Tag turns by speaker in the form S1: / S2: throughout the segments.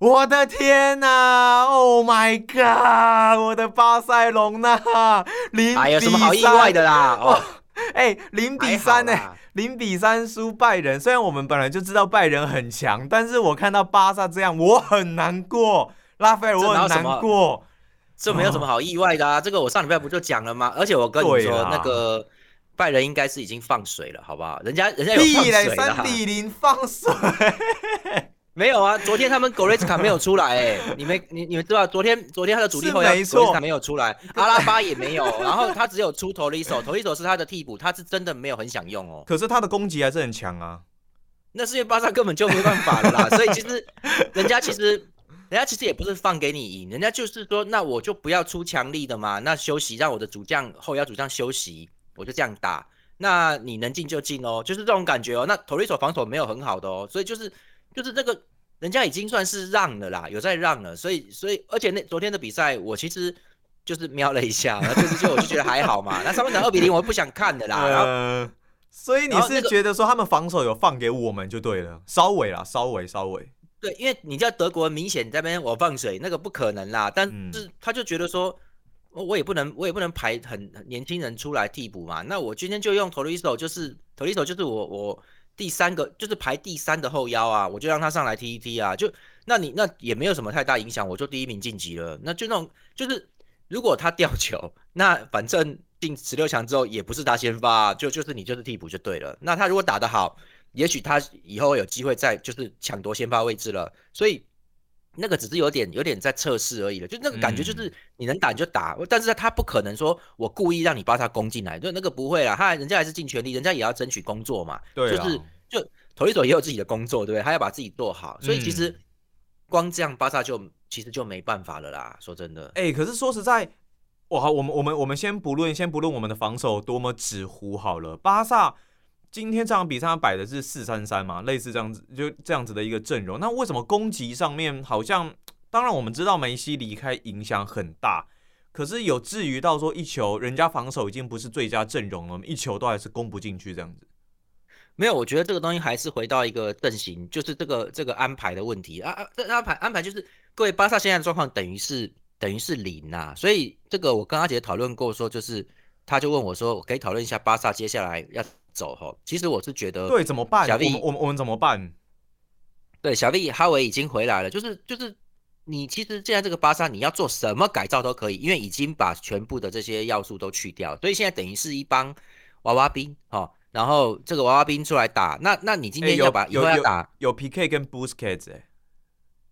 S1: 我的天呐！Oh my god！我的巴塞隆纳零
S2: 哎，有什么好意外的啦？哦，
S1: 哎，零比三呢？零比三输拜仁。虽然我们本来就知道拜仁很强，但是我看到巴萨这样，我很难过。拉斐尔，我很难过。
S2: 这没有什么好意外的啊！这个我上礼拜不就讲了吗？而且我跟你说，那个拜仁应该是已经放水了，好不好？人家人家有放水
S1: 三比零放水。
S2: 没有啊，昨天他们 Goretzka 没有出来，哎，你们你你们知道，昨天昨天他的主力后腰 Goretzka 没有出来，阿拉巴也没有，然后他只有出头一手，头一手是他的替补，他是真的没有很想用哦。
S1: 可是他的攻击还是很强啊。
S2: 那是因为巴萨根本就没办法了啦，所以其实人家其实人家其实也不是放给你赢，人家就是说，那我就不要出强力的嘛，那休息让我的主将后腰主将休息，我就这样打，那你能进就进哦，就是这种感觉哦。那头一手防守没有很好的哦，所以就是。就是这个，人家已经算是让了啦，有在让了，所以所以，而且那昨天的比赛，我其实就是瞄了一下，就是就我就觉得还好嘛。那上半场二比零，我不想看的啦。
S1: 呃，所以你是觉得说他们防守有放给我们就对了，稍微啦，稍微稍微。
S2: 对，因为你叫德国明显这边我放水，那个不可能啦。但是他就觉得说，我也不能我也不能排很年轻人出来替补嘛。那我今天就用头一手，就是头一手就是我我。第三个就是排第三的后腰啊，我就让他上来踢一踢啊，就那你那也没有什么太大影响，我就第一名晋级了。那就那种就是如果他吊球，那反正进十六强之后也不是他先发，就就是你就是替补就对了。那他如果打得好，也许他以后有机会再就是抢夺先发位置了。所以。那个只是有点有点在测试而已了，就那个感觉就是你能打你就打，但是他不可能说我故意让你把他攻进来，就那个不会啦，他人家还是尽全力，人家也要争取工作嘛，
S1: 对，
S2: 就是就头一手也有自己的工作，对不对？他要把自己做好，所以其实光这样巴萨就其实就没办法了啦。说真的，
S1: 哎，可是说实在，哇，我们我们我们先不论先不论我们的防守多么纸糊好了，巴萨。今天这场比赛摆的是四三三嘛，类似这样子，就这样子的一个阵容。那为什么攻击上面好像？当然我们知道梅西离开影响很大，可是有至于到说一球，人家防守已经不是最佳阵容了，一球都还是攻不进去这样子。
S2: 没有，我觉得这个东西还是回到一个阵型，就是这个这个安排的问题啊啊！这安排安排就是各位巴萨现在的状况等于是等于是零呐，所以这个我跟阿杰讨论过，说就是他就问我说，我可以讨论一下巴萨接下来要。走哈，其实我是觉得
S1: 对怎么办？
S2: 小丽
S1: 我们我们怎么办？
S2: 对，小丽哈维已经回来了，就是就是你其实现在这个巴萨你要做什么改造都可以，因为已经把全部的这些要素都去掉，所以现在等于是一帮娃娃兵哈，然后这个娃娃兵出来打，那那你今天要把
S1: 有
S2: 要打
S1: 有 PK 跟 Busquets 哎，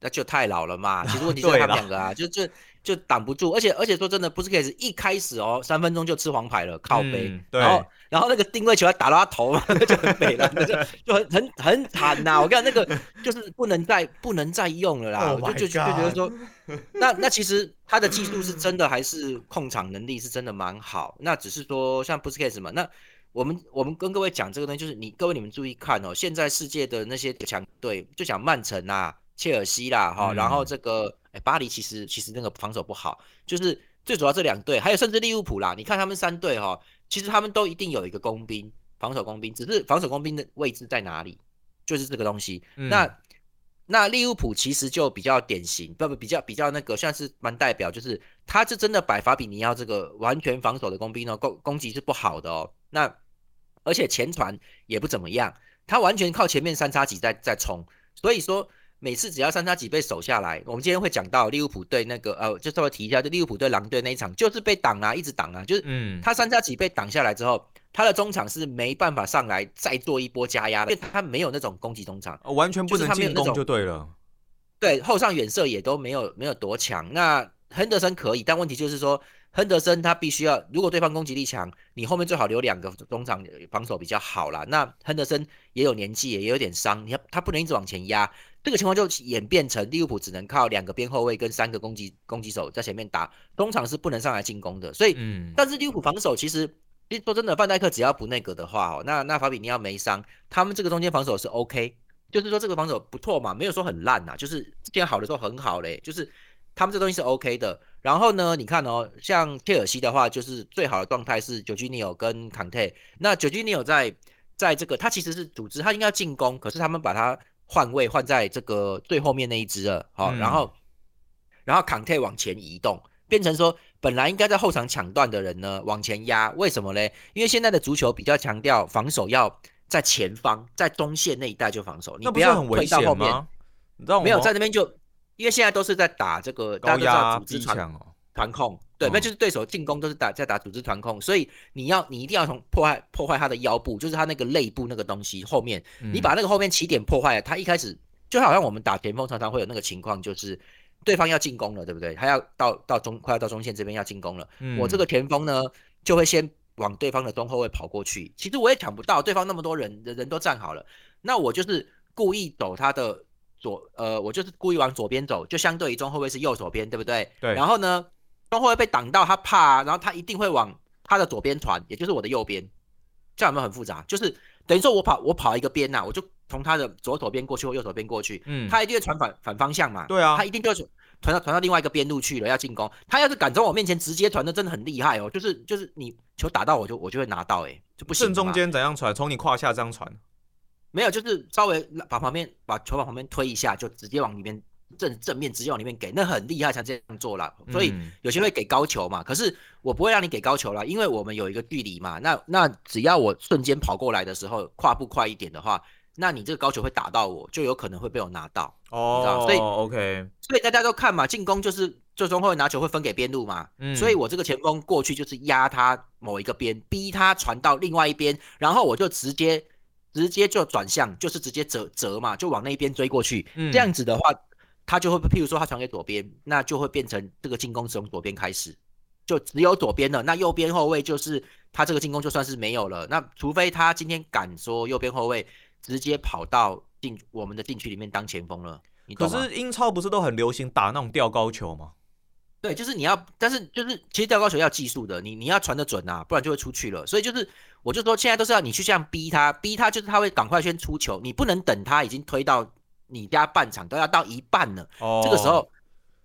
S2: 那就太老了嘛，其实问题是 他们两个啊，就就。就挡不住，而且而且说真的，不是 case，一开始哦，三分钟就吃黄牌了，靠背，然后然后那个定位球还打到他头，那就很美了，就 就很很很惨呐。我看那个就是不能再不能再用了啦，我就就就觉得说，那那其实他的技术是真的，还是控场能力是真的蛮好。那只是说像不是 case 嘛，那我们我们跟各位讲这个东西，就是你各位你们注意看哦，现在世界的那些强队，就讲曼城啊、切尔西啦，哈，然后这个。哎，巴黎其实其实那个防守不好，就是最主要这两队，还有甚至利物浦啦。你看他们三队哈，其实他们都一定有一个工兵，防守工兵，只是防守工兵的位置在哪里，就是这个东西。那那利物浦其实就比较典型，不不比较比较那个算是蛮代表，就是他是真的摆法比尼奥这个完全防守的工兵哦，攻攻击是不好的哦。那而且前传也不怎么样，他完全靠前面三叉戟在在冲，所以说。每次只要三叉戟被守下来，我们今天会讲到利物浦队那个呃，就稍微提一下，就利物浦队狼队那一场，就是被挡啊，一直挡啊，就是嗯，他三叉戟被挡下来之后，他的中场是没办法上来再做一波加压的，因为他没有那种攻击中场，
S1: 完全不能进攻就对了。
S2: 对，后上远射也都没有没有多强。那亨德森可以，但问题就是说，亨德森他必须要，如果对方攻击力强，你后面最好留两个中场防守比较好啦。那亨德森也有年纪，也有点伤，你要他不能一直往前压。这个情况就演变成利物浦只能靠两个边后卫跟三个攻击攻击手在前面打，通常是不能上来进攻的。所以，嗯但是利物浦防守其实，说真的，范戴克只要不那个的话哦，那那法比尼奥没伤，他们这个中间防守是 OK，就是说这个防守不错嘛，没有说很烂呐，就是之前好的时候很好嘞，就是他们这东西是 OK 的。然后呢，你看哦，像切尔西的话，就是最好的状态是九基尼奥跟康泰，那九基尼奥在在这个他其实是组织，他应该要进攻，可是他们把他。换位换在这个最后面那一只了，好，然后然后康泰往前移动，变成说本来应该在后场抢断的人呢往前压，为什么嘞？因为现在的足球比较强调防守要在前方，在中线那一带就防守，你不要退到后面。你知道没有在那边就，因为现在都是在打这个
S1: 高压
S2: 组织传传控。对，那就是对手进攻都是打在打组织团控，所以你要你一定要从破坏破坏他的腰部，就是他那个肋部那个东西后面，你把那个后面起点破坏了，他一开始就好像我们打前锋常常会有那个情况，就是对方要进攻了，对不对？他要到到中快要到中线这边要进攻了，我这个前锋呢就会先往对方的中后卫跑过去，其实我也抢不到，对方那么多人人人都站好了，那我就是故意走他的左，呃，我就是故意往左边走，就相对于中后卫是右手边，对不对？
S1: 对，
S2: 然后呢？中后卫被挡到，他怕，然后他一定会往他的左边传，也就是我的右边。这样有没有很复杂？就是等于说我跑，我跑一个边呐，我就从他的左手边过去或右手边过去，嗯，他一定会传反反方向嘛。
S1: 对啊，
S2: 他一定就是传到传到另外一个边路去了，要进攻。他要是敢从我面前直接传的，真的很厉害哦。就是就是你球打到我就我就会拿到，哎，就不行。
S1: 正中间怎样传？从你胯下这样传？
S2: 没有，就是稍微把旁边把球往旁边推一下，就直接往里面。正正面直接往里面给，那很厉害才这样做啦。所以有些会给高球嘛，可是我不会让你给高球啦，因为我们有一个距离嘛。那那只要我瞬间跑过来的时候，跨步快一点的话，那你这个高球会打到我，就有可能会被我拿到。
S1: 哦，
S2: 所以
S1: OK，
S2: 所以大家都看嘛，进攻就是最终会拿球会分给边路嘛。嗯，所以我这个前锋过去就是压他某一个边，逼他传到另外一边，然后我就直接直接就转向，就是直接折折嘛，就往那边追过去。嗯，这样子的话。他就会，譬如说他传给左边，那就会变成这个进攻从左边开始，就只有左边了。那右边后卫就是他这个进攻就算是没有了。那除非他今天敢说右边后卫直接跑到进我们的禁区里面当前锋了。
S1: 可是英超不是都很流行打那种吊高球吗？
S2: 对，就是你要，但是就是其实吊高球要技术的，你你要传得准啊，不然就会出去了。所以就是我就说现在都是要你去这样逼他，逼他就是他会赶快先出球，你不能等他已经推到。你家半场都要到一半了，哦。这个时候，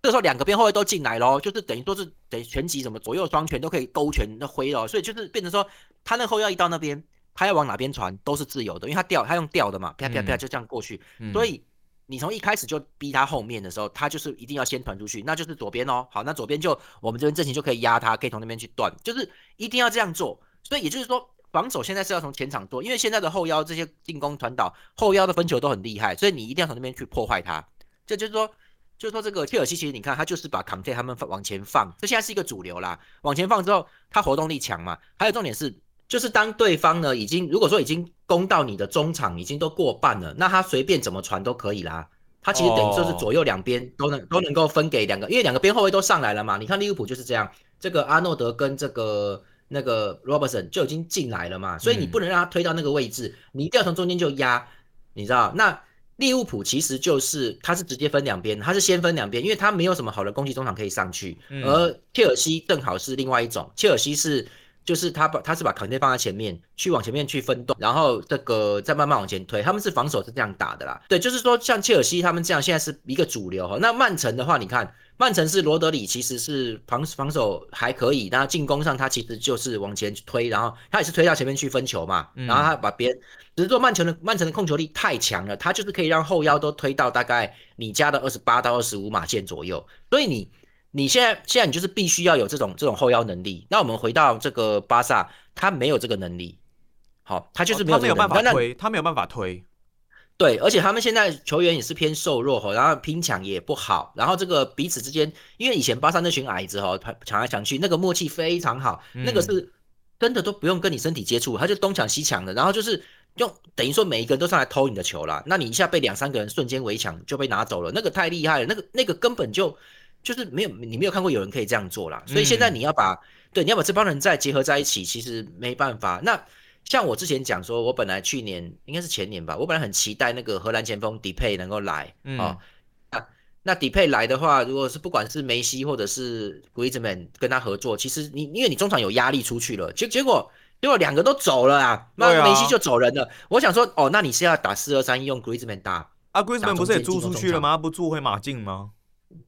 S2: 这个时候两个边后卫都进来喽，就是等于都是等于全集什么左右双拳都可以勾拳的挥了，所以就是变成说，他那后腰一到那边，他要往哪边传都是自由的，因为他吊他用吊的嘛，啪啪啪就这样过去，所以你从一开始就逼他后面的时候，他就是一定要先传出去，那就是左边哦，好，那左边就我们这边阵型就可以压他，可以从那边去断，就是一定要这样做，所以也就是说。防守现在是要从前场做，因为现在的后腰这些进攻传导后腰的分球都很厉害，所以你一定要从那边去破坏它。这就是说，就是说这个切尔西其实你看他就是把坎特他们往前放，这现在是一个主流啦。往前放之后，他活动力强嘛。还有重点是，就是当对方呢已经如果说已经攻到你的中场，已经都过半了，那他随便怎么传都可以啦。他其实等于就是左右两边都能都能够分给两个，因为两个边后卫都上来了嘛。你看利物浦就是这样，这个阿诺德跟这个。那个 Robertson 就已经进来了嘛，所以你不能让他推到那个位置，你一定要从中间就压，你知道？那利物浦其实就是他是直接分两边，他是先分两边，因为他没有什么好的攻击中场可以上去，而切尔西正好是另外一种，切尔西是就是他把他是把坎特放在前面，去往前面去分动，然后这个再慢慢往前推，他们是防守是这样打的啦。对，就是说像切尔西他们这样现在是一个主流哈，那曼城的话，你看。曼城是罗德里，其实是防防守还可以，那进攻上他其实就是往前推，然后他也是推到前面去分球嘛，然后他把别人，只是说曼城的曼城的控球力太强了，他就是可以让后腰都推到大概你家的二十八到二十五码线左右，所以你你现在现在你就是必须要有这种这种后腰能力。那我们回到这个巴萨，他没有这个能力，好，他就是没有
S1: 没有办法推，他没有办法推。
S2: 对，而且他们现在球员也是偏瘦弱哈，然后拼抢也不好，然后这个彼此之间，因为以前巴萨那群矮子哈，抢来抢去，那个默契非常好，那个是真的都不用跟你身体接触，他就东抢西抢的，然后就是用等于说每一个人都上来偷你的球了，那你一下被两三个人瞬间围抢就被拿走了，那个太厉害了，那个那个根本就就是没有你没有看过有人可以这样做啦，所以现在你要把对你要把这帮人再结合在一起，其实没办法，那。像我之前讲说，我本来去年应该是前年吧，我本来很期待那个荷兰前锋迪佩能够来啊。那那迪佩来的话，如果是不管是梅西或者是 Griezmann 跟他合作，其实你因为你中场有压力出去了，结结果结果两个都走了啊，那梅西就走人了。我想说，哦，那你是要打四二三一用 Griezmann 打
S1: 啊？Griezmann 不是也租出去了吗？不租回马竞吗？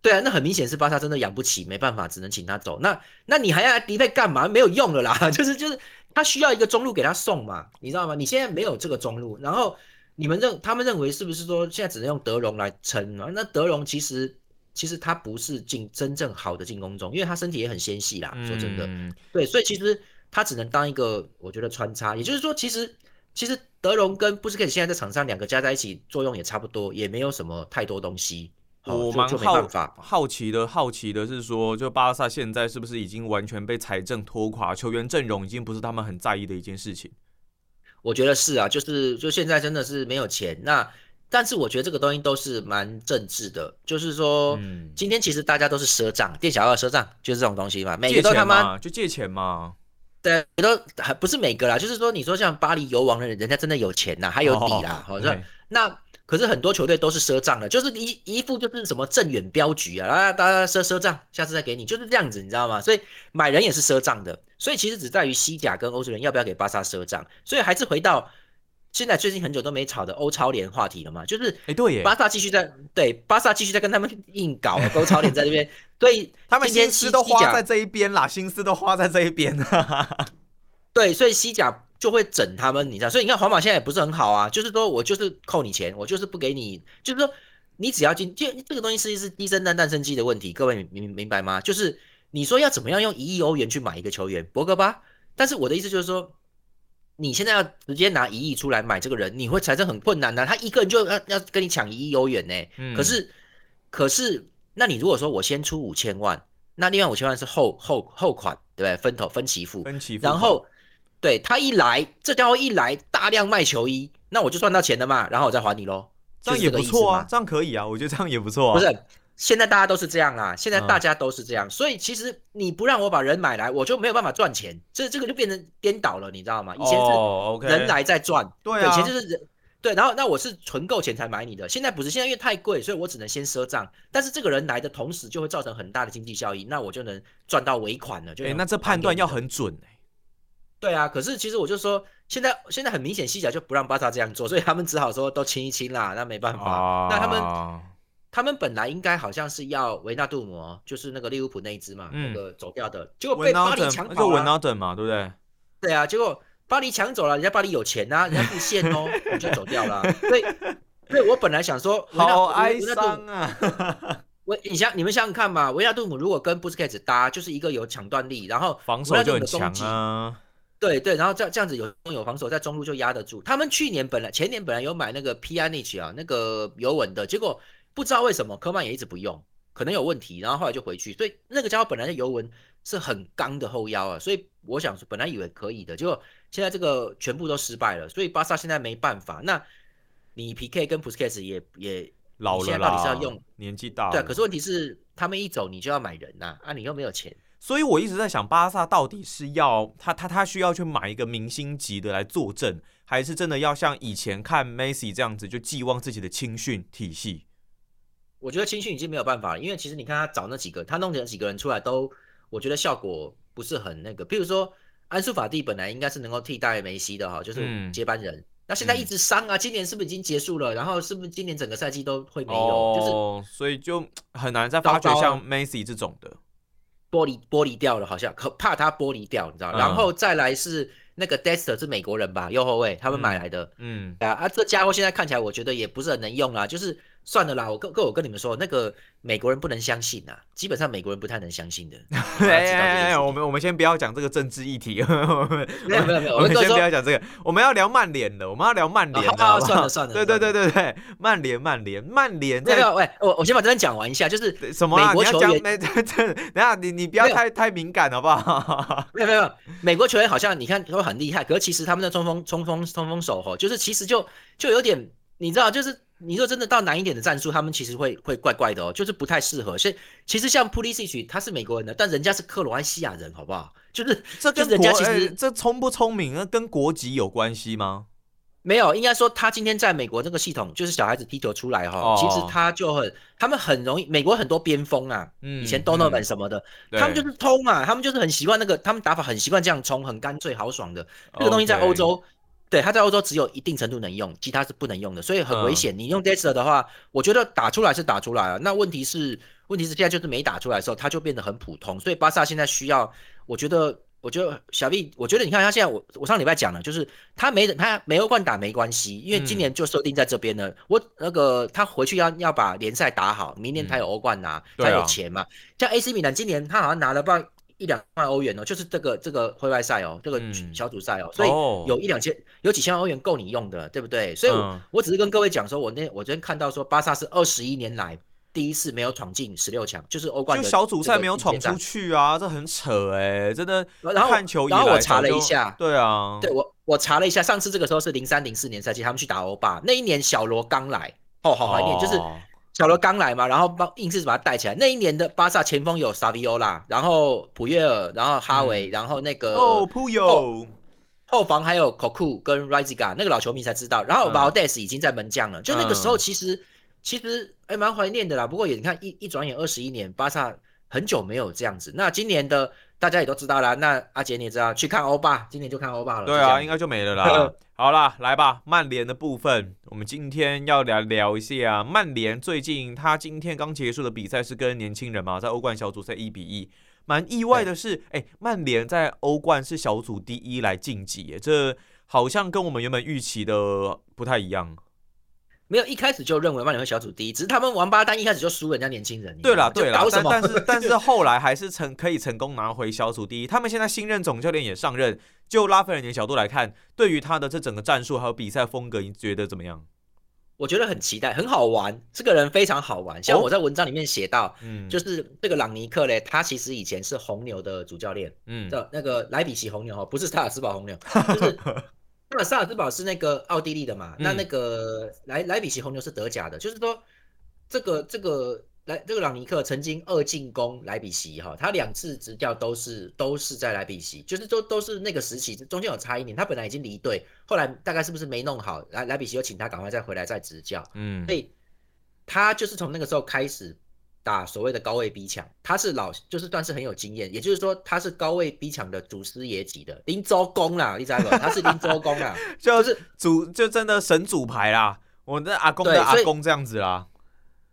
S2: 对啊，那很明显是巴萨真的养不起，没办法，只能请他走。那那你还要迪佩干嘛？没有用了啦，就 是就是。他需要一个中路给他送嘛，你知道吗？你现在没有这个中路，然后你们认他们认为是不是说现在只能用德容来撑啊？那德容其实其实他不是进真正好的进攻中，因为他身体也很纤细啦。说真的，对，所以其实他只能当一个我觉得穿插。也就是说，其实其实德容跟布斯克现在在场上两个加在一起作用也差不多，也没有什么太多东西。
S1: 我蛮好好奇的，好奇的是说，就巴萨现在是不是已经完全被财政拖垮，球员阵容已经不是他们很在意的一件事情？
S2: 我觉得是啊，就是就现在真的是没有钱。那但是我觉得这个东西都是蛮政治的，就是说，今天其实大家都是赊账，店小二赊账就是这种东西嘛，每个都他妈
S1: 就借钱嘛。
S2: 对，都还不是每个啦，就是说，你说像巴黎游王的人，人家真的有钱呐，还有底啦，好像那。可是很多球队都是赊账的，就是一一副就是什么镇远镖局啊，啊，大家赊赊账，下次再给你，就是这样子，你知道吗？所以买人也是赊账的，所以其实只在于西甲跟欧洲人要不要给巴萨赊账，所以还是回到现在最近很久都没吵的欧超联话题了嘛，就是
S1: 哎对耶，
S2: 巴萨继续在对巴萨继续在跟他们硬搞欧超联在这边，所以
S1: 他们心思都花在这一边啦，心思都花在这一边，
S2: 对，所以西甲。就会整他们，你知道，所以你看皇马现在也不是很好啊，就是说我就是扣你钱，我就是不给你，就是说你只要进，就这个东西实际是低生蛋诞生机的问题，各位明明白吗？就是你说要怎么样用一亿欧元去买一个球员博格巴，但是我的意思就是说，你现在要直接拿一亿出来买这个人，你会产生很困难的，他一个人就要要跟你抢一亿欧元呢。可是可是，那你如果说我先出五千万，那另外五千万是后后后款，对不对？分头分期付，
S1: 分期付，
S2: 然后。对他一来，这家伙一来大量卖球衣，那我就赚到钱了嘛，然后我再还你喽，
S1: 这样也不错啊，这样可以啊，我觉得这样也不错啊。
S2: 不是，现在大家都是这样啊，现在大家都是这样，所以其实你不让我把人买来，我就没有办法赚钱，这这个就变成颠倒了，你知道吗？以前是人来在赚，
S1: 对
S2: 啊，以前就是人对，然后那我是存够钱才买你的，现在不是，现在因为太贵，所以我只能先赊账，但是这个人来的同时就会造成很大的经济效益，那我就能赚到尾款了。就
S1: 那这判断要很准哎。
S2: 对啊，可是其实我就说，现在现在很明显，西甲就不让巴萨这样做，所以他们只好说都清一清啦。那没办法，那他们他们本来应该好像是要维纳杜姆，就是那个利物浦那一只嘛，那个走掉的，结果被巴黎抢走了。
S1: 维纳顿嘛，对不对？
S2: 对啊，结果巴黎抢走了，人家巴黎有钱啊，人家不限哦，我就走掉了。所以，所以我本来想说，
S1: 好哀伤啊。
S2: 维，你想你们想想看嘛，维纳杜姆如果跟布斯克茨搭，就是一个有抢断力，然后
S1: 防守就很强啊。
S2: 对对，然后这这样子有有防守，在中路就压得住。他们去年本来前年本来有买那个 p i a n i c h 啊，那个尤文的，结果不知道为什么科曼也一直不用，可能有问题，然后后来就回去。所以那个家伙本来的尤文是很刚的后腰啊，所以我想说本来以为可以的，结果现在这个全部都失败了。所以巴萨现在没办法。那你 PK 跟 p u s k e s 也也
S1: 老了现在
S2: 到底是要用
S1: 年纪大，
S2: 对，可是问题是他们一走你就要买人呐，啊，你又没有钱。
S1: 所以我一直在想，巴萨到底是要他他他需要去买一个明星级的来坐镇，还是真的要像以前看梅西这样子，就寄望自己的青训体系？
S2: 我觉得青训已经没有办法了，因为其实你看他找那几个，他弄的几个人出来都，我觉得效果不是很那个。譬如说安苏法蒂本来应该是能够替代梅西的哈，就是接班人，那现在一直伤啊，今年是不是已经结束了？然后是不是今年整个赛季都会没有？就是
S1: 所以就很难再发掘像梅西这种的。
S2: 玻璃玻璃掉了，好像可怕他剥离掉，你知道？然后再来是那个 Dexter 是美国人吧，右后卫，他们买来的。嗯，啊啊，这家伙现在看起来我觉得也不是很能用啊，就是。算了啦，我跟跟我跟你们说，那个美国人不能相信呐，基本上美国人不太能相信的。
S1: 哎，我们我们先不要讲这个政治议题，
S2: 没有没有没有，
S1: 我们先不要讲这个，我们要聊曼联的，我们要聊曼联
S2: 的。算了 算了，
S1: 对对对对对，曼联曼联曼联。
S2: 没有喂，我我先把这边讲完一下，就是
S1: 什么？
S2: 美国球员，
S1: 没这这，等下你你不要太太敏感好不好？
S2: 没有没有，美国球员好像你看都很厉害，可是其实他们的冲锋冲锋冲锋手吼，就是其实就就有点，你知道就是。你说真的到难一点的战术，他们其实会会怪怪的哦，就是不太适合。所以其实像 Pulisic，他是美国人的，但人家是克罗埃西亚人，好不好？就是
S1: 这跟
S2: 人家其实
S1: 这聪不聪明啊，跟国籍有关系吗？
S2: 没有，应该说他今天在美国那个系统，就是小孩子踢球出来哈，其实他就很，他们很容易，美国很多边锋啊，以前 Donovan 什么的，他们就是通啊，他们就是很习惯那个，他们打法很习惯这样冲，很干脆豪爽的那个东西，在欧洲。对，他在欧洲只有一定程度能用，其他是不能用的，所以很危险。你用 d e s t e r 的话，我觉得打出来是打出来了。那问题是，问题是现在就是没打出来的时候，他就变得很普通。所以巴萨现在需要，我觉得。我觉得小 B，我觉得你看他现在，我我上礼拜讲了，就是他没他没欧冠打没关系，因为今年就设定在这边了。我那个他回去要要把联赛打好，明年他有欧冠拿，他有钱嘛。像 AC 米兰今年他好像拿了不一两万欧元哦，就是这个这个会外赛哦，这个小组赛哦，所以有一两千有几千万欧元够你用的，对不对？所以我只是跟各位讲说，我那我昨天看到说巴萨是二十一年来。第一次没有闯进十六强，就是欧冠
S1: 就小组赛没有闯出去啊，这很扯哎，真的。
S2: 然后
S1: 看球，
S2: 然后我查了一下，
S1: 对啊，
S2: 对我我查了一下，上次这个时候是零三零四年赛季，他们去打欧霸，那一年小罗刚来，哦，好怀念，就是小罗刚来嘛，然后帮硬是把他带起来。那一年的巴萨前锋有萨维欧拉，然后普约尔，然后哈维，然后那个
S1: 哦普友，
S2: 后防还有 Cocu 跟 Riziga，那个老球迷才知道。然后 Valdes 已经在门将了，就那个时候其实。其实还蛮怀念的啦，不过也你看一一转眼二十一年，巴萨很久没有这样子。那今年的大家也都知道啦，那阿杰你也知道，去看欧巴，今年就看欧巴了。
S1: 对啊，应该就没了啦。好啦，来吧，曼联的部分，我们今天要来聊一下曼联最近他今天刚结束的比赛是跟年轻人嘛，在欧冠小组赛一比一。蛮意外的是，哎，曼联在欧冠是小组第一来晋级，这好像跟我们原本预期的不太一样。
S2: 没有一开始就认为曼联会小组第一，只是他们王八蛋一开始就输人家年轻人。
S1: 对了对了，但但是 但是后来还是成可以成功拿回小组第一。他们现在新任总教练也上任，就拉斐尔尼的角度来看，对于他的这整个战术还有比赛风格，你觉得怎么样？
S2: 我觉得很期待，很好玩。这个人非常好玩，像我在文章里面写到，嗯，就是这个朗尼克嘞，他其实以前是红牛的主教练，嗯，的那个莱比锡红牛哦，不是萨尔斯堡红牛，就是。那萨尔兹堡是那个奥地利的嘛？那那个莱莱比锡红牛是德甲的，就是说这个这个莱这个朗尼克曾经二进攻莱比锡哈，他两次执教都是都是在莱比锡，就是都都是那个时期，中间有差一年，他本来已经离队，后来大概是不是没弄好，莱莱比锡又请他赶快再回来再执教，嗯，所以他就是从那个时候开始。打所谓的高位逼抢，他是老就是算是很有经验，也就是说他是高位逼抢的祖师爷级的林周公啦，你知道不？他是林周公啦，
S1: 就是主就真的神主牌啦，我的阿公的阿公这样子啦。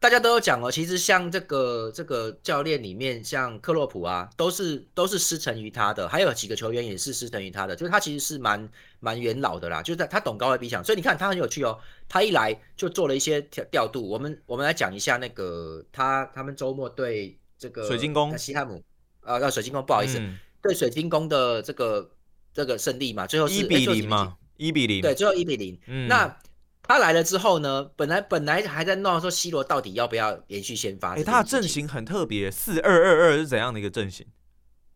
S2: 大家都有讲哦，其实像这个这个教练里面，像克洛普啊，都是都是师承于他的，还有几个球员也是师承于他的，就是他其实是蛮蛮元老的啦，就是他他懂高位逼抢，所以你看他很有趣哦，他一来就做了一些调调度。我们我们来讲一下那个他他们周末对这个
S1: 水晶宫
S2: 西汉姆啊，要水晶宫不好意思，对水晶宫的这个这个胜利嘛，最后是
S1: 一比零嘛，一比零，
S2: 对，最后一比零，嗯那。他来了之后呢，本来本来还在闹说 C 罗到底要不要连续先发？
S1: 哎，他的阵型很特别，四二二二是怎样的一个阵型？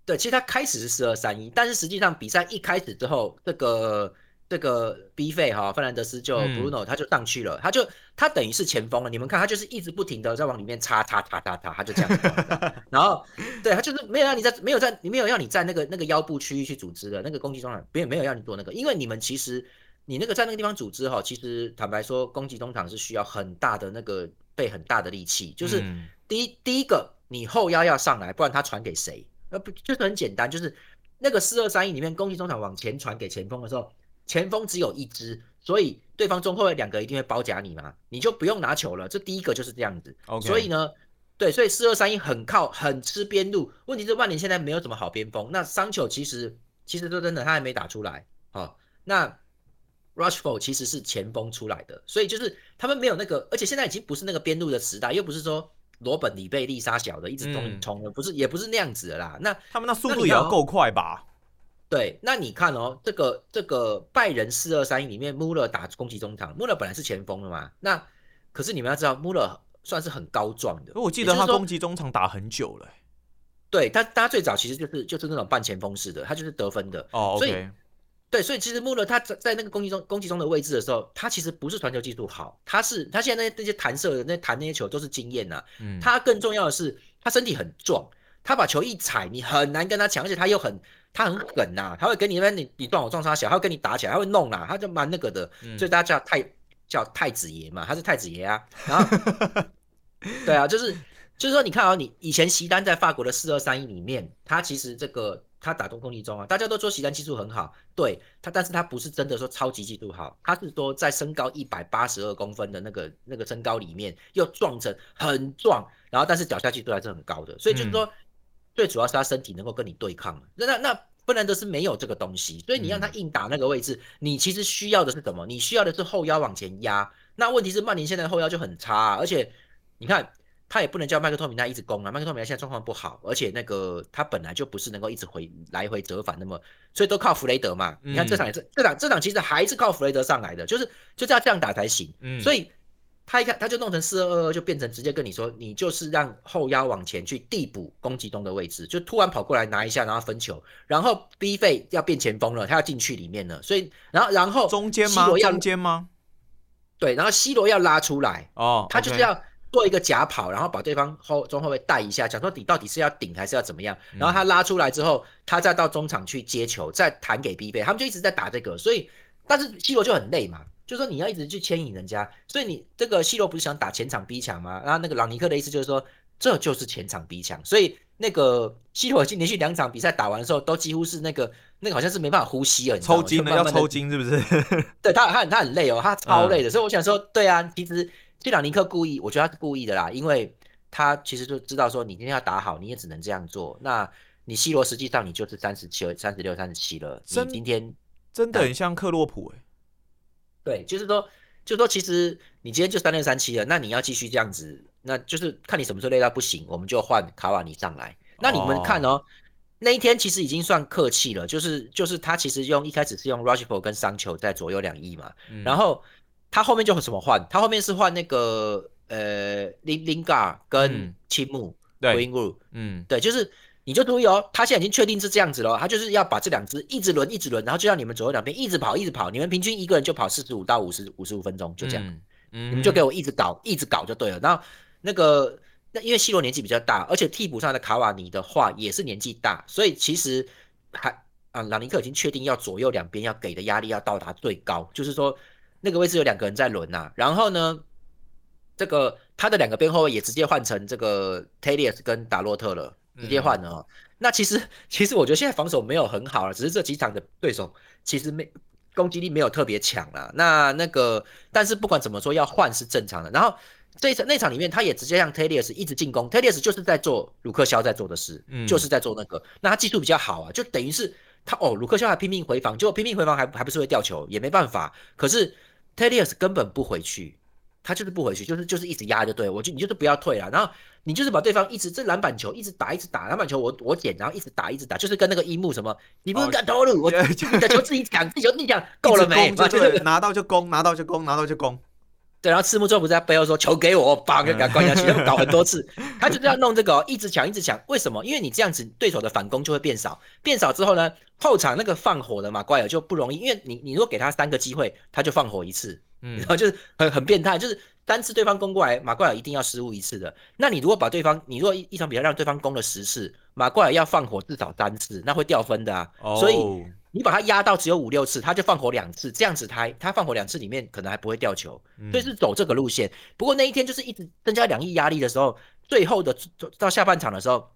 S2: 对，其实他开始是四二三一，但是实际上比赛一开始之后，这个这个 B 费哈，范兰德斯就 Bruno 他就上去了，他就他等于是前锋了。你们看他就是一直不停的在往里面插插插插插，他就这样。然后对他就是没有让你在没有在你没有让你在那个那个腰部区域去组织的那个攻击中场，没有没有让你做那个，因为你们其实。你那个在那个地方组织哈，其实坦白说，攻击中场是需要很大的那个背很大的力气。就是第一第一个，你后腰要上来，不然他传给谁？那不，就是很简单，就是那个四二三一里面，攻击中场往前传给前锋的时候，前锋只有一支，所以对方中后卫两个一定会包夹你嘛，你就不用拿球了。这第一个就是这样子。所以呢，对，所以四二三一很靠很吃边路。问题是万年现在没有什么好边锋。那桑丘其实其实说真的，他还没打出来。好，那。Rushford 其实是前锋出来的，所以就是他们没有那个，而且现在已经不是那个边路的时代，又不是说罗本、里贝利、沙小的一直冲冲了，不是也不是那样子的啦。那
S1: 他们那速度也要够快吧？
S2: 对，那你看哦，这个这个拜仁四二三一里面，穆勒打攻击中场，穆勒本来是前锋的嘛，那可是你们要知道，穆勒算是很高壮的，
S1: 我记得他攻击中场打很久了。
S2: 对他，他最早其实就是就是那种半前锋式的，他就是得分的哦。所以。对，所以其实穆勒他在在那个攻击中攻击中的位置的时候，他其实不是传球技术好，他是他现在那那些弹射的那弹那些球都是经验呐。嗯，他更重要的是他身体很壮，他把球一踩，你很难跟他抢，而且他又很他很狠呐，他会跟你那你你撞我撞他小，他会跟你打起来，他会弄啦，他就蛮那个的，所以大家叫太叫太子爷嘛，他是太子爷啊。然后 对啊，就是就是说你看啊，你以前席丹在法国的四二三一里面，他其实这个。他打中攻击中啊，大家都说席丹技术很好，对他，但是他不是真的说超级技术好，他是说在身高一百八十二公分的那个那个身高里面又撞成很壮，然后但是脚下技术还是很高的，所以就是说最主要是他身体能够跟你对抗。那那那布兰德是没有这个东西，所以你让他硬打那个位置，你其实需要的是什么？你需要的是后腰往前压。那问题是曼联现在后腰就很差，而且你看他也不能叫麦克托米奈一直攻啊，麦克托米奈现在状况不好，而且那个他本来就不是能够一直回来回折返那么，所以都靠弗雷德嘛。你看这场也是这场这场其实还是靠弗雷德上来的，就是就是要这样打才行。所以。他一看，他就弄成四二二二，就变成直接跟你说，你就是让后腰往前去递补攻击中的位置，就突然跑过来拿一下，然后分球，然后 B 费要变前锋了，他要进去里面了，所以然后然后
S1: 中间吗？中间吗？
S2: 对，然后 C 罗要拉出来
S1: 哦，
S2: 他就是要做一个假跑，然后把对方后中后卫带一下，讲说你到底是要顶还是要怎么样？然后他拉出来之后，他再到中场去接球，再弹给 B 费，他们就一直在打这个，所以但是 C 罗就很累嘛。就是说你要一直去牵引人家，所以你这个 C 罗不是想打前场逼抢吗？然后那个朗尼克的意思就是说，这就是前场逼抢。所以那个西罗已经连续两场比赛打完的时候，都几乎是那个那个好像是没办法呼吸了，
S1: 抽筋了，要抽筋是不是？
S2: 对他他他很累哦，他超累的。所以我想说，对啊，其实这朗尼克故意，我觉得他是故意的啦，因为他其实就知道说，你今天要打好，你也只能这样做。那你 C 罗实际上你就是三十七、三十六、三十七了，你今天
S1: 真的很像克洛普哎。
S2: 对，就是说，就是说，其实你今天就三六三七了，那你要继续这样子，那就是看你什么时候累到不行，我们就换卡瓦尼上来。那你们看哦，那一天其实已经算客气了，就是就是他其实用一开始是用 r u s h f o r 跟桑丘在左右两翼嘛，然后他后面就怎么换，他后面是换那个呃林林嘎跟青木
S1: 对，
S2: 嗯，对，就是。你就注意哦，他现在已经确定是这样子了，他就是要把这两只一直轮一直轮，然后就让你们左右两边一直跑一直跑，你们平均一个人就跑四十五到五十五十五分钟，就这样，你们就给我一直搞一直搞就对了。然后那个那因为西罗年纪比较大，而且替补上的卡瓦尼的话也是年纪大，所以其实还啊朗尼克已经确定要左右两边要给的压力要到达最高，就是说那个位置有两个人在轮呐，然后呢这个他的两个边后卫也直接换成这个 Talius 跟达洛特了。直接换了，那其实其实我觉得现在防守没有很好了，只是这几场的对手其实没攻击力没有特别强了。那那个，但是不管怎么说要换是正常的。然后这一场那场里面，他也直接让 Talius 一直进攻，Talius 就是在做鲁克肖在做的事，就是在做那个。那他技术比较好啊，就等于是他哦，鲁克肖还拼命回防，结果拼命回防还还不是会掉球，也没办法。可是 Talius 根本不回去。他就是不回去，就是就是一直压就对我就你就是不要退了，然后你就是把对方一直这篮板球一直打一直打篮板球，我我捡，然后一直打一直打，就是跟那个樱木什么，你不用敢投入，我你的球自己抢，自己球自己抢，够了没？
S1: 就是拿到就攻，拿到就攻，拿到就攻。
S2: 对，然后赤木之后不是在背后说球给我，把给他关下去，搞很多次，他就是要弄这个，一直抢一直抢。为什么？因为你这样子，对手的反攻就会变少，变少之后呢，后场那个放火的马怪尔就不容易，因为你你如果给他三个机会，他就放火一次，嗯，然后就是很很变态，就是。单次对方攻过来，马怪尔一定要失误一次的。那你如果把对方，你如果一一场比赛让对方攻了十次，马怪尔要放火至少三次，那会掉分的啊。所以你把他压到只有五六次，他就放火两次，这样子他他放火两次里面可能还不会掉球，所以是走这个路线。不过那一天就是一直增加两亿压力的时候，最后的到下半场的时候，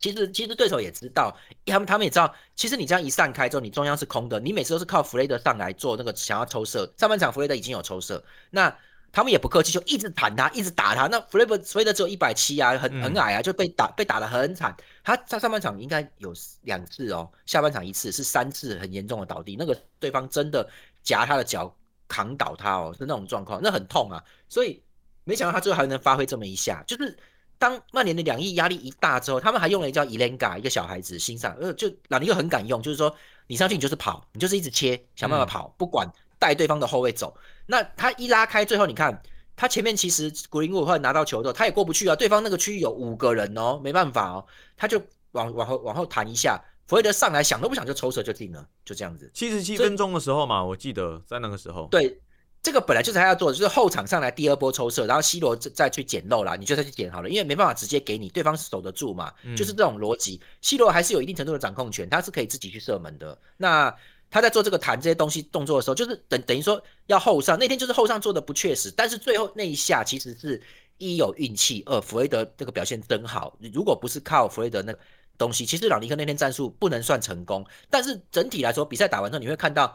S2: 其实其实对手也知道，他们他们也知道，其实你这样一散开之后，你中央是空的，你每次都是靠弗雷德上来做那个想要抽射。上半场弗雷德已经有抽射，那。他们也不客气，就一直弹他，一直打他。那弗雷德弗雷德只有一百七啊，很很矮啊，就被打被打得很惨。他在上半场应该有两次哦，下半场一次是三次很严重的倒地。那个对方真的夹他的脚扛倒他哦，是那种状况，那很痛啊。所以没想到他最后还能发挥这么一下。就是当曼联的两亿压力一大之后，他们还用了一叫伊莲嘎一个小孩子心上，呃，就朗尼克很敢用，就是说你上去你就是跑，你就是一直切，想办法跑，不管带对方的后卫走。那他一拉开，最后你看，他前面其实古林伍后来拿到球之后，他也过不去啊。对方那个区域有五个人哦，没办法哦，他就往往后往后弹一下，弗雷德上来想都不想就抽射就进了，就这样子。
S1: 七十七分钟的时候嘛，我记得在那个时候。
S2: 对，这个本来就是他要做的，就是后场上来第二波抽射，然后 C 罗再再去捡漏啦，你就再去捡好了，因为没办法直接给你，对方守得住嘛，就是这种逻辑。C 罗还是有一定程度的掌控权，他是可以自己去射门的。那。他在做这个弹这些东西动作的时候，就是等等于说要后上。那天就是后上做的不确实，但是最后那一下其实是一有运气，二弗雷德这个表现真好。如果不是靠弗雷德那个东西，其实朗尼克那天战术不能算成功。但是整体来说，比赛打完之后你会看到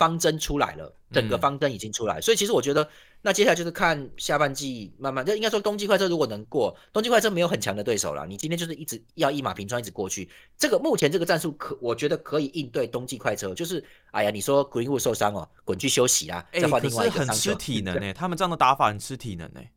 S2: 方针出来了，整个方针已经出来，所以其实我觉得。那接下来就是看下半季慢慢，就应该说冬季快车如果能过，冬季快车没有很强的对手了，你今天就是一直要一马平川一直过去。这个目前这个战术可我觉得可以应对冬季快车，就是哎呀，你说 Greenwood 受伤哦，滚去休息啊，再换另外一个
S1: 很吃体能诶，他们这样的打法很吃体能诶。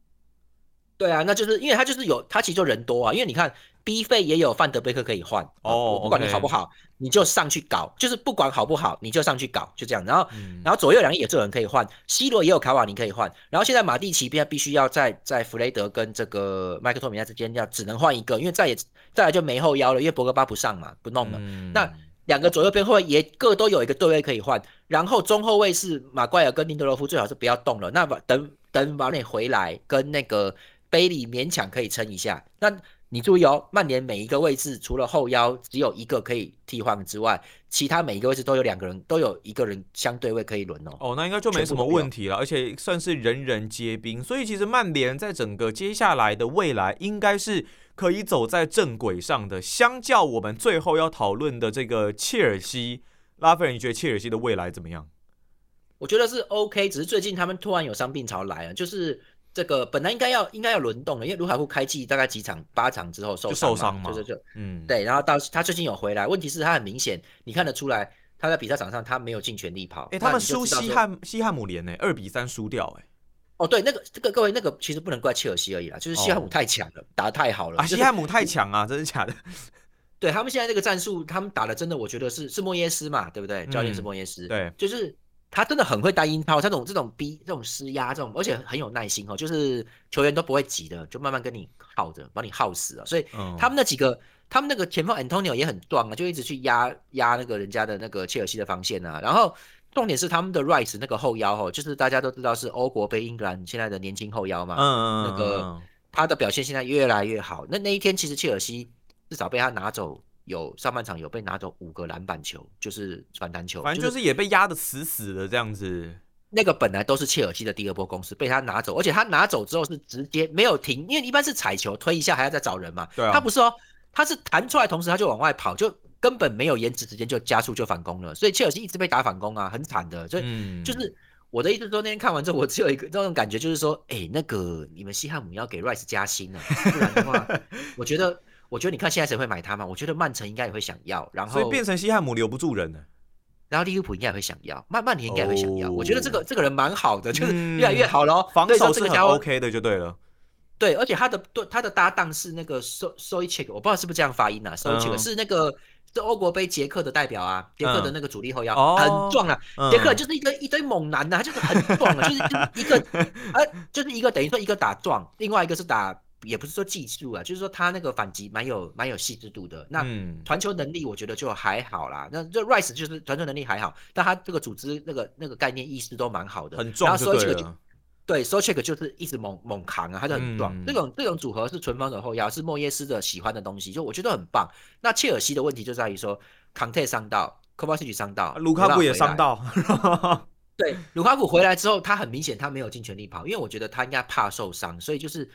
S2: 对啊，那就是因为他就是有他其实就人多啊，因为你看 B 费也有范德贝克可以换哦，不管你好不好，你就上去搞，就是不管好不好，你就上去搞，就这样。然后然后左右两翼也有人可以换，C 罗也有卡瓦尼可以换。然后现在马蒂奇边必须要在在弗雷德跟这个麦克托米奈之间要只能换一个，因为再也再来就没后腰了，因为博格巴不上嘛，不弄了。那两个左右边后卫也各都有一个对位可以换，然后中后卫是马怪尔跟林德罗夫最好是不要动了，那等等马内回来跟那个。贝里勉强可以撑一下，那你注意哦，曼联每一个位置除了后腰只有一个可以替换之外，其他每一个位置都有两个人，都有一个人相对位可以轮哦。
S1: 哦，那应该就没什么问题了，而且算是人人皆兵，所以其实曼联在整个接下来的未来应该是可以走在正轨上的。相较我们最后要讨论的这个切尔西，拉斐尔，你觉得切尔西的未来怎么样？
S2: 我觉得是 OK，只是最近他们突然有伤病潮来了，就是。这个本来应该要应该要轮动的，因为卢卡库开季大概几场八场之后受
S1: 伤嘛，
S2: 就是就嗯对，然后到他最近有回来，问题是他很明显你看得出来他在比赛场上他没有尽全力跑。
S1: 哎，他们输西汉西汉姆联呢，二比三输掉哎。
S2: 哦对，那个这个各位那个其实不能怪切尔西而已啦，就是西汉姆太强了，打得太好了。啊，
S1: 西汉姆太强啊，真的假的？
S2: 对他们现在这个战术，他们打的真的，我觉得是是莫耶斯嘛，对不对？教练是莫耶斯，
S1: 对，
S2: 就是。他真的很会带音炮，他这种这种逼、这种施压、这种，而且很有耐心哦，就是球员都不会急的，就慢慢跟你耗着，把你耗死了。所以他们那几个，他们那个前锋 Antonio 也很壮啊，就一直去压压那个人家的那个切尔西的防线啊。然后重点是他们的 Rice 那个后腰哦，就是大家都知道是欧国杯英格兰现在的年轻后腰嘛，嗯嗯那个他的表现现在越来越好。那那一天其实切尔西至少被他拿走。有上半场有被拿走五个篮板球，就是传单球，
S1: 反正就是也被压得死死的这样子。
S2: 那个本来都是切尔西的第二波攻势，被他拿走，而且他拿走之后是直接没有停，因为一般是踩球推一下还要再找人嘛。
S1: 对啊。
S2: 他不是哦，他是弹出来同时他就往外跑，就根本没有延迟时间就加速就反攻了，所以切尔西一直被打反攻啊，很惨的。所以就是我的意思说，那天看完之后我只有一个这种感觉，就是说，哎，那个你们西汉姆要给 Rice 加薪了，不然的话，我觉得。我觉得你看现在谁会买他嘛？我觉得曼城应该也会想要，然后
S1: 所以变成西汉姆留不住人了。
S2: 然后利物浦应该也会想要，曼曼联应该会想要。我觉得这个这个人蛮好的，就是越来越好喽。
S1: 防守是很 OK 的，就对了。
S2: 对，而且他的对他的搭档是那个 So So Check，我不知道是不是这样发音啊。So Check 是那个是欧国杯捷克的代表啊，捷克的那个主力后腰，很壮啊。捷克就是一堆一堆猛男呐，他就是很壮啊，就是一个呃，就是一个等于说一个打壮，另外一个是打。也不是说技术啊，就是说他那个反击蛮有蛮有细致度的。那传球能力我觉得就还好啦。那这 Rice 就是传球能力还好，但他这个组织那个那个概念意识都蛮好的。
S1: 很壮就对了。
S2: 对，So Check 就是一直猛猛扛啊，他就很壮。这种这种组合是纯防守后腰，是莫耶斯的喜欢的东西，就我觉得很棒。那切尔西的问题就在于说康泰伤到 k o v a c i 伤到，
S1: 卢卡库也伤到。
S2: 对，卢卡库回来之后，他很明显他没有尽全力跑，因为我觉得他应该怕受伤，所以就是。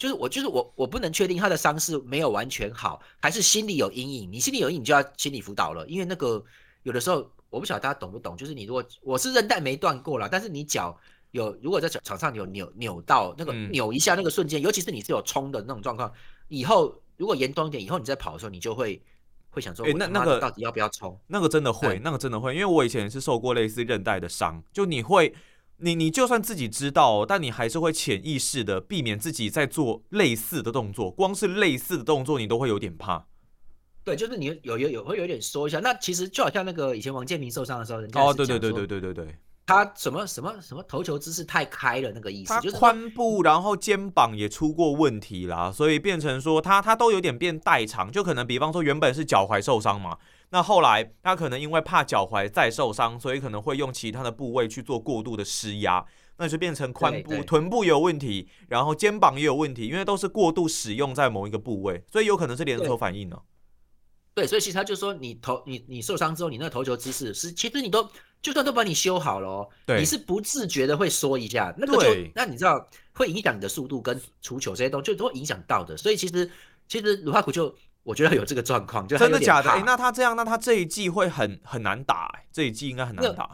S2: 就是我，就是我，我不能确定他的伤势没有完全好，还是心里有阴影。你心里有阴影就要心理辅导了，因为那个有的时候我不晓得大家懂不懂。就是你如果我是韧带没断过了，但是你脚有如果在场场上有扭扭到那个扭一下那个瞬间，尤其是你是有冲的那种状况，以后如果严重一点，以后你在跑的时候你就会会想说，哎，
S1: 那那个
S2: 到底要不要冲？
S1: 那个真的会，那个真的会，因为我以前是受过类似韧带的伤，就你会。你你就算自己知道，但你还是会潜意识的避免自己在做类似的动作。光是类似的动作，你都会有点怕。
S2: 对，就是你有有有会有点缩一下。那其实就好像那个以前王建民受伤的时候，人家
S1: 哦，对对对对对对对，
S2: 他什么什么什么投球姿势太开了，那个意思。就是
S1: 髋部，然后肩膀也出过问题啦，所以变成说他他都有点变代偿，就可能比方说原本是脚踝受伤嘛。那后来他可能因为怕脚踝再受伤，所以可能会用其他的部位去做过度的施压，那就变成髋部、臀部也有问题，然后肩膀也有问题，因为都是过度使用在某一个部位，所以有可能是连锁反应呢。
S2: 对，所以其实他就说，你投你你受伤之后，你那个投球姿势是，其实你都就算都把你修好了哦，你是不自觉的会缩一下，那个就那你知道会影响你的速度跟出球这些东西，就都会影响到的。所以其实其实卢卡库就。我觉得有这个状况，就
S1: 真的假的？哎，那他这样，那他这一季会很很难打，这一季应该很难打，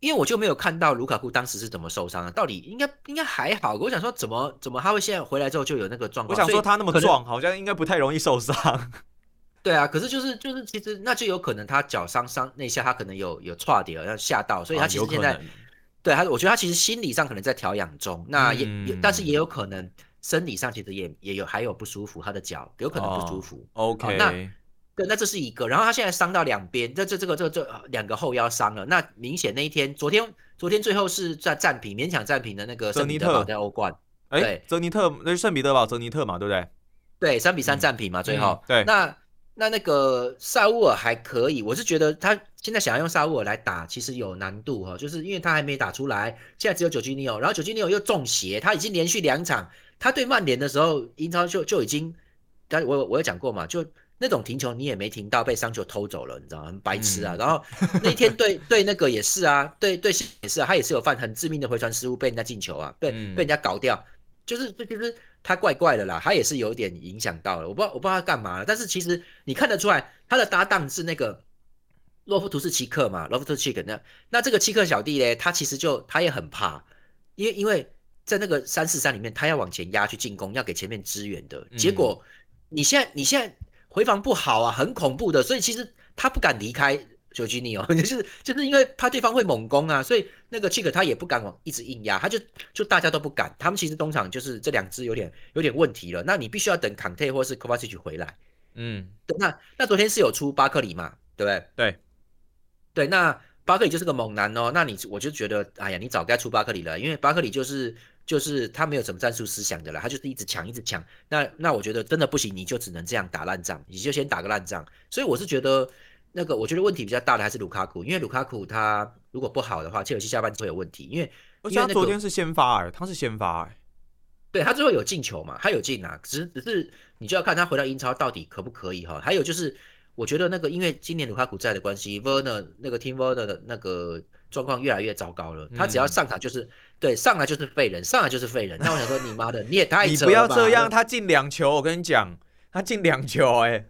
S2: 因为我就没有看到卢卡库当时是怎么受伤的，到底应该应该还好。我想说，怎么怎么他会现在回来之后就有那个状况？
S1: 我想说他那么壮，好像应该不太容易受伤。
S2: 对啊，可是就是就是其实那就有可能他脚伤伤那一下他可能有有差点了，要吓到，所以他其实现在对他，我觉得他其实心理上可能在调养中，那也也但是也有可能生理上其实也也有还有不舒服，他的脚有可能不舒服。
S1: OK，
S2: 那对，那这是一个，然后他现在伤到两边，这这这个这这两个后腰伤了，那明显那一天昨天昨天最后是在战平勉强战平的那个圣彼得堡在欧冠，
S1: 哎，泽尼特那是圣彼得堡泽尼特嘛，对不对？
S2: 对，三比三战平嘛，最后
S1: 对
S2: 那。那那个萨乌尔还可以，我是觉得他现在想要用萨乌尔来打，其实有难度哈，就是因为他还没打出来，现在只有九基尼奥，然后九基尼奥又中邪，他已经连续两场，他对曼联的时候，英超就就已经，但我我有讲过嘛，就那种停球你也没停到，被伤球偷走了，你知道吗？很白痴啊。然后那天对对那个也是啊，对对也是啊，他也是有犯很致命的回传失误，被人家进球啊，被被人家搞掉，就是这就是。他怪怪的啦，他也是有点影响到了，我不知道我不知道他干嘛了，但是其实你看得出来，他的搭档是那个洛夫图斯奇克嘛，洛夫图斯奇克那那这个奇克小弟嘞，他其实就他也很怕，因为因为在那个三四三里面，他要往前压去进攻，要给前面支援的结果，你现在你现在回防不好啊，很恐怖的，所以其实他不敢离开。九吉尼哦，就是就是因为怕对方会猛攻啊，所以那个 Chick 他也不敢往一直硬压，他就就大家都不敢。他们其实东厂就是这两支有点有点问题了，那你必须要等 Conte 或是 Kovacic 回来。嗯，那那昨天是有出巴克里嘛，对不对？
S1: 对
S2: 对，那巴克里就是个猛男哦。那你我就觉得，哎呀，你早该出巴克里了，因为巴克里就是就是他没有什么战术思想的了，他就是一直抢一直抢。那那我觉得真的不行，你就只能这样打烂仗，你就先打个烂仗。所以我是觉得。那个我觉得问题比较大的还是卢卡库，因为卢卡库他如果不好的话，切尔西下半季会有问题。因为
S1: 而且他昨天是先发哎，他是先发哎，
S2: 对他最后有进球嘛，他有进啊，只只是你就要看他回到英超到底可不可以哈。还有就是我觉得那个因为今年卢卡库在的关系，Verner 那个 Team Verner 的那个状况越来越糟糕了，他只要上场就是对上来就是废人，上来就是废人。那我想说你妈的你也太
S1: 你不要这样，他进两球，我跟你讲，他进两球哎。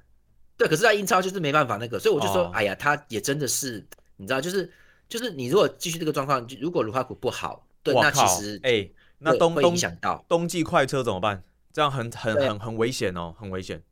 S2: 对，可是，在英超就是没办法那个，所以我就说，哎呀，他也真的是，你知道，就是就是你如果继续这个状况，如果卢卡库不好，对，那其实，
S1: 哎，那冬
S2: 会影响到
S1: 冬季快车怎么办？这样很很很很危险哦，很危险。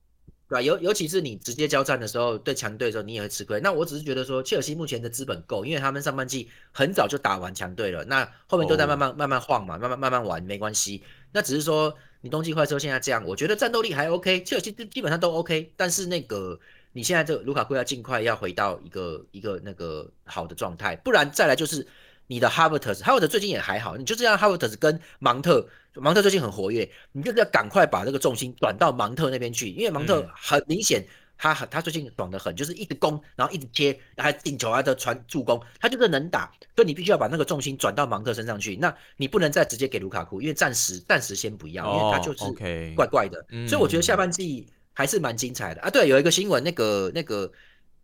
S2: 对，尤尤其是你直接交战的时候，对强队的时候，你也会吃亏。那我只是觉得说，切尔西目前的资本够，因为他们上半季很早就打完强队了，那后面都在慢慢慢慢晃嘛，慢慢慢慢玩，没关系。那只是说，你冬季快车现在这样，我觉得战斗力还 OK，切尔西基本上都 OK。但是那个你现在这卢卡库要尽快要回到一个一个那个好的状态，不然再来就是你的哈 t 特斯，哈特最近也还好，你就这样哈 t 特斯跟芒特。芒特最近很活跃，你就是要赶快把这个重心转到芒特那边去，因为芒特很明显，他很他最近爽得很，就是一直攻，然后一直接，还进球，还的传助攻，他就是能打，所以你必须要把那个重心转到芒特身上去。那你不能再直接给卢卡库，因为暂时暂时先不要，因为他就是怪怪的。所以我觉得下半季还是蛮精彩的啊。对，有一个新闻，那个那个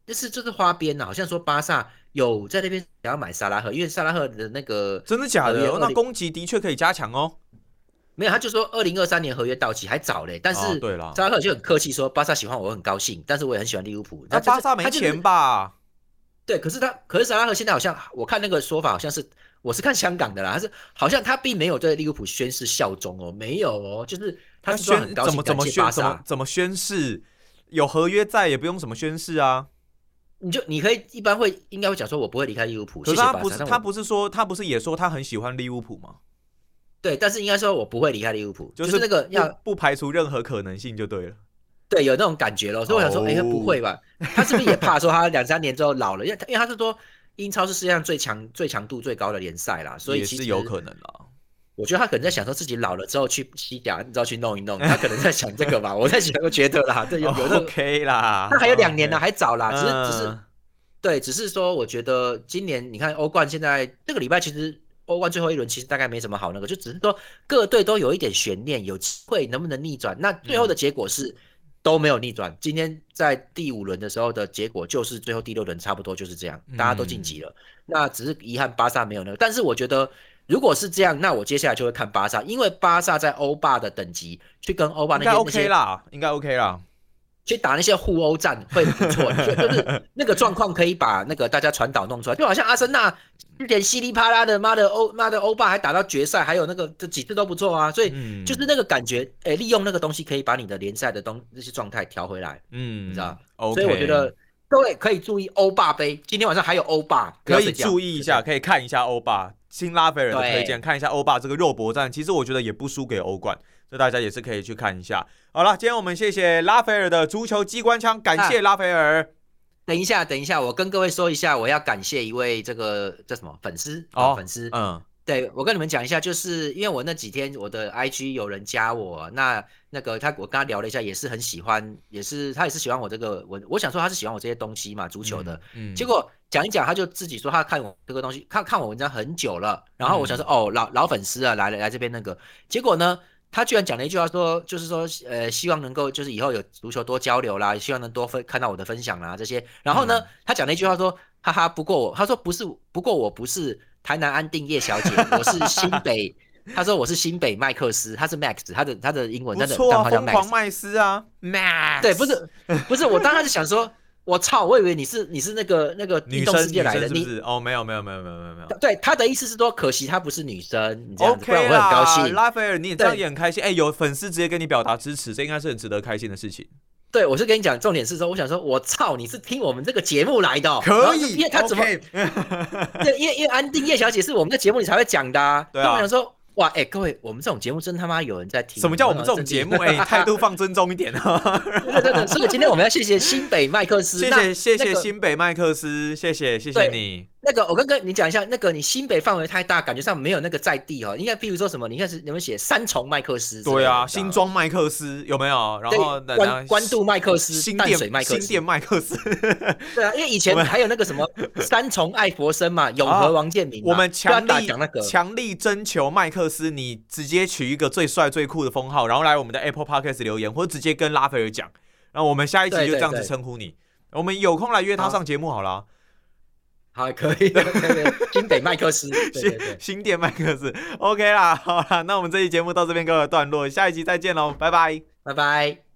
S2: 那是就是花边呐，好像说巴萨有在那边想要买萨拉赫，因为萨拉赫的那个
S1: 真的假的？那攻击的确可以加强哦。
S2: 没有，他就说二零二三年合约到期还早嘞，但是
S1: 对了，
S2: 扎克就很客气说巴萨喜欢我很高兴，但是我也很喜欢利物浦。
S1: 那巴萨没钱吧？
S2: 对，可是他，可是萨拉赫现在好像我看那个说法好像是，我是看香港的啦，他是好像他并没有对利物浦宣誓效忠哦，没有哦，就是他
S1: 宣
S2: 怎
S1: 么怎么宣怎么怎么宣誓？有合约在也不用什么宣誓啊？
S2: 你就你可以一般会应该会讲说，我不会离开利物浦。
S1: 可是他不是他不是说他不是也说他很喜欢利物浦吗？
S2: 对，但是应该说，我不会离开利物浦，就是那个要
S1: 不排除任何可能性就对了。
S2: 对，有那种感觉了，所以我想说，哎，不会吧？他是不是也怕说他两三年之后老了？因为因为他是说英超是世界上最强、最强度最高的联赛啦，所以其实
S1: 有可能啦。
S2: 我觉得他可能在想说自己老了之后去西甲，你知道去弄一弄，他可能在想这个吧。我在想，我觉得啦，这有有
S1: OK 啦，
S2: 那还有两年呢，还早啦，只是只是对，只是说我觉得今年你看欧冠现在这个礼拜其实。欧冠最后一轮其实大概没什么好那个，就只是说各队都有一点悬念，有机会能不能逆转？那最后的结果是都没有逆转。今天在第五轮的时候的结果就是最后第六轮差不多就是这样，大家都晋级了。那只是遗憾巴萨没有那个。但是我觉得如果是这样，那我接下来就会看巴萨，因为巴萨在欧霸的等级去跟欧霸那些
S1: OK 啦，应该 OK 啦。
S2: 去打那些互殴战会不错，就是那个状况可以把那个大家传导弄出来，就好像阿森纳之前稀里啪啦的，妈的欧妈的欧霸还打到决赛，还有那个这几次都不错啊，所以就是那个感觉，哎，利用那个东西可以把你的联赛的东那些状态调回来，嗯，你知道？所以我觉得各位可以注意欧霸杯，今天晚上还有欧霸，
S1: 可以注意一下，可以看一下欧霸新拉斐尔的推荐，看一下欧霸这个肉搏战，其实我觉得也不输给欧冠。这大家也是可以去看一下。好了，今天我们谢谢拉斐尔的足球机关枪，感谢拉斐尔。
S2: 等一下，等一下，我跟各位说一下，我要感谢一位这个叫什么粉丝？哦，粉丝，嗯，对我跟你们讲一下，就是因为我那几天我的 IG 有人加我，那那个他我跟他聊了一下，也是很喜欢，也是他也是喜欢我这个我我想说他是喜欢我这些东西嘛，足球的，嗯，结果讲一讲，他就自己说他看我这个东西，看看我文章很久了，然后我想说哦，老老粉丝啊，来了来这边那个，结果呢？他居然讲了一句话，说就是说，呃，希望能够就是以后有足球多交流啦，希望能多分看到我的分享啦这些。然后呢，他讲了一句话说，哈哈，不过我，他说不是，不过我不是台南安定叶小姐，我是新北，他说我是新北麦克斯，他是 Max，他的他的英文，真的
S1: 账号叫 Max，狂麦斯啊
S2: ，Max，对，不是不是，我当时就想说。我操！我以为你是你是那个那个
S1: 女
S2: 生世界来的，
S1: 你哦没有没有没有没有没有没有。
S2: 对他的意思是说，可惜她不是女生，你这样子，不然我会很高兴。
S1: 拉斐尔，你也这样也很开心。哎，有粉丝直接跟你表达支持，这应该是很值得开心的事情。
S2: 对，我是跟你讲，重点是说，我想说，我操，你是听我们这个节目来的，
S1: 可以？
S2: 因为他怎么？对，因为因为安定叶小姐是我们的节目你才会讲的。
S1: 对啊。
S2: 我想说。哇，哎，各位，我们这种节目真他妈有人在听。
S1: 什么叫我们这种节目？哎，态度放尊重一点
S2: 啊！对对对，所以今天我们要谢谢新北麦克斯，
S1: 谢谢谢谢新北麦克斯，谢谢谢谢你。
S2: 那个，我跟跟你讲一下，那个你新北范围太大，感觉上没有那个在地哦。应该譬如说什么，你看是有没有写三重麦克斯？
S1: 对啊，新庄麦克斯有没有？然后
S2: 关关渡麦克斯、
S1: 新
S2: 店
S1: 麦克斯、新店麦克斯。
S2: 对啊，因为以前还有那个什么 三重爱佛生嘛，永和王建民。
S1: 我们强力讲那个强力征求麦克斯，你直接取一个最帅最酷的封号，然后来我们的 Apple Podcast 留言，或者直接跟拉斐尔讲，然后我们下一集就这样子称呼你。我们有空来约他上节目好了。
S2: 还可以的，新北 麦克斯，新
S1: 新店麦克斯，OK 啦，好啦，那我们这期节目到这边告一段落，下一集再见喽，拜拜，
S2: 拜拜。